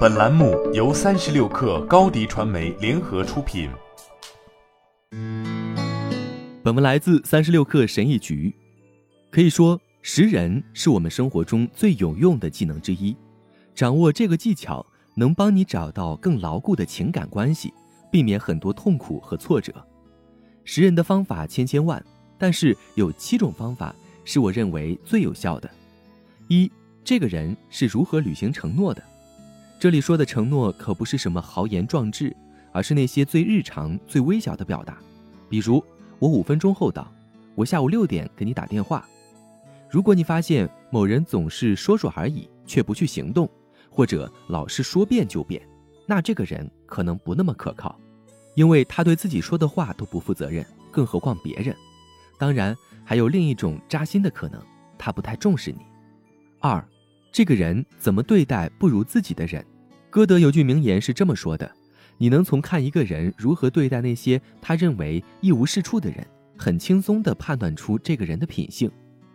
本栏目由三十六氪高低传媒联合出品。本文来自三十六氪神译局。可以说，识人是我们生活中最有用的技能之一。掌握这个技巧，能帮你找到更牢固的情感关系，避免很多痛苦和挫折。识人的方法千千万，但是有七种方法是我认为最有效的。一，这个人是如何履行承诺的？这里说的承诺可不是什么豪言壮志，而是那些最日常、最微小的表达。比如，我五分钟后到，我下午六点给你打电话。如果你发现某人总是说说而已，却不去行动，或者老是说变就变，那这个人可能不那么可靠，因为他对自己说的话都不负责任，更何况别人。当然，还有另一种扎心的可能，他不太重视你。二，这个人怎么对待不如自己的人？歌德有句名言是这么说的：“你能从看一个人如何对待那些他认为一无是处的人，很轻松地判断出这个人的品性。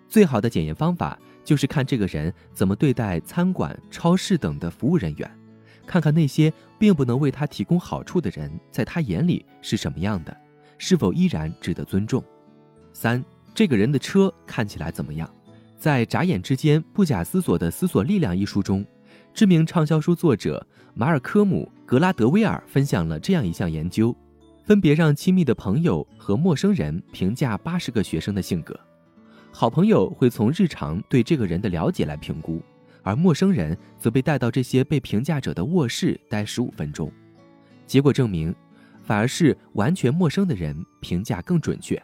最好的检验方法就是看这个人怎么对待餐馆、超市等的服务人员，看看那些并不能为他提供好处的人，在他眼里是什么样的，是否依然值得尊重。”三，这个人的车看起来怎么样？在眨眼之间不假思索的思索力量一书中，知名畅销书作者马尔科姆·格拉德威尔分享了这样一项研究，分别让亲密的朋友和陌生人评价八十个学生的性格。好朋友会从日常对这个人的了解来评估，而陌生人则被带到这些被评价者的卧室待十五分钟。结果证明，反而是完全陌生的人评价更准确。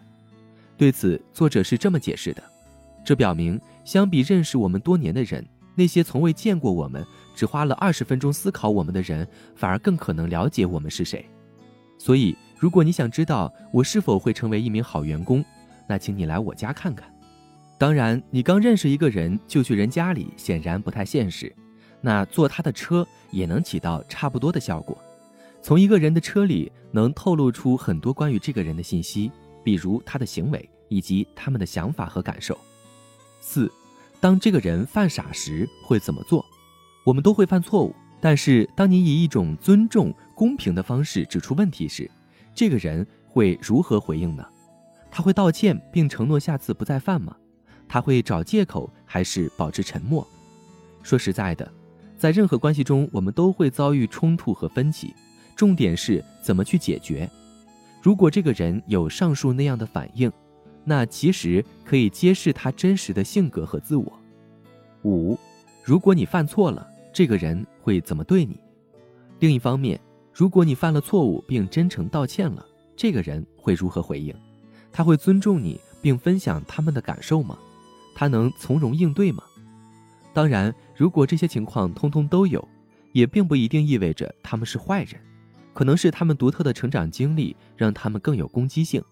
对此，作者是这么解释的。这表明，相比认识我们多年的人，那些从未见过我们、只花了二十分钟思考我们的人，反而更可能了解我们是谁。所以，如果你想知道我是否会成为一名好员工，那请你来我家看看。当然，你刚认识一个人就去人家里，显然不太现实。那坐他的车也能起到差不多的效果。从一个人的车里能透露出很多关于这个人的信息，比如他的行为以及他们的想法和感受。四，当这个人犯傻时会怎么做？我们都会犯错误，但是当你以一种尊重、公平的方式指出问题时，这个人会如何回应呢？他会道歉并承诺下次不再犯吗？他会找借口还是保持沉默？说实在的，在任何关系中，我们都会遭遇冲突和分歧，重点是怎么去解决。如果这个人有上述那样的反应，那其实可以揭示他真实的性格和自我。五，如果你犯错了，这个人会怎么对你？另一方面，如果你犯了错误并真诚道歉了，这个人会如何回应？他会尊重你并分享他们的感受吗？他能从容应对吗？当然，如果这些情况通通都有，也并不一定意味着他们是坏人，可能是他们独特的成长经历让他们更有攻击性。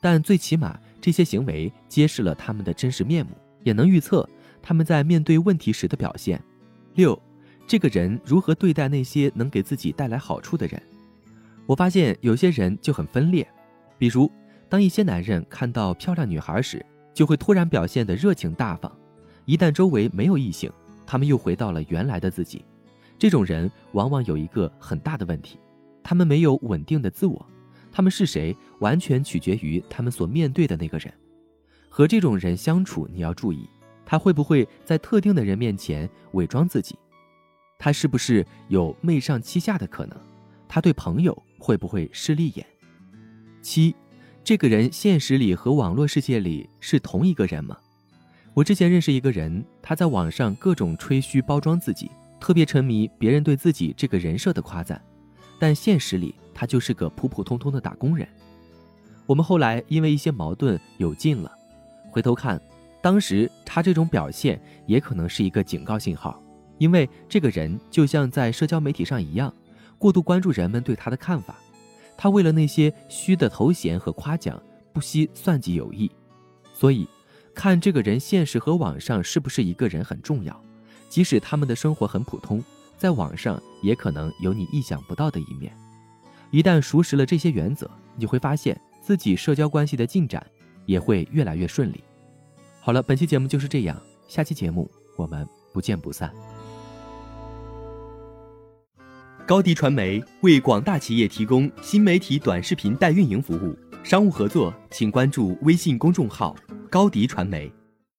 但最起码，这些行为揭示了他们的真实面目，也能预测他们在面对问题时的表现。六，这个人如何对待那些能给自己带来好处的人？我发现有些人就很分裂，比如，当一些男人看到漂亮女孩时，就会突然表现得热情大方；一旦周围没有异性，他们又回到了原来的自己。这种人往往有一个很大的问题，他们没有稳定的自我。他们是谁，完全取决于他们所面对的那个人。和这种人相处，你要注意，他会不会在特定的人面前伪装自己？他是不是有媚上欺下的可能？他对朋友会不会势利眼？七，这个人现实里和网络世界里是同一个人吗？我之前认识一个人，他在网上各种吹嘘包装自己，特别沉迷别人对自己这个人设的夸赞，但现实里。他就是个普普通通的打工人。我们后来因为一些矛盾有劲了，回头看，当时他这种表现也可能是一个警告信号，因为这个人就像在社交媒体上一样，过度关注人们对他的看法，他为了那些虚的头衔和夸奖，不惜算计有意。所以，看这个人现实和网上是不是一个人很重要，即使他们的生活很普通，在网上也可能有你意想不到的一面。一旦熟识了这些原则，你会发现自己社交关系的进展也会越来越顺利。好了，本期节目就是这样，下期节目我们不见不散。高迪传媒为广大企业提供新媒体短视频代运营服务，商务合作请关注微信公众号“高迪传媒”。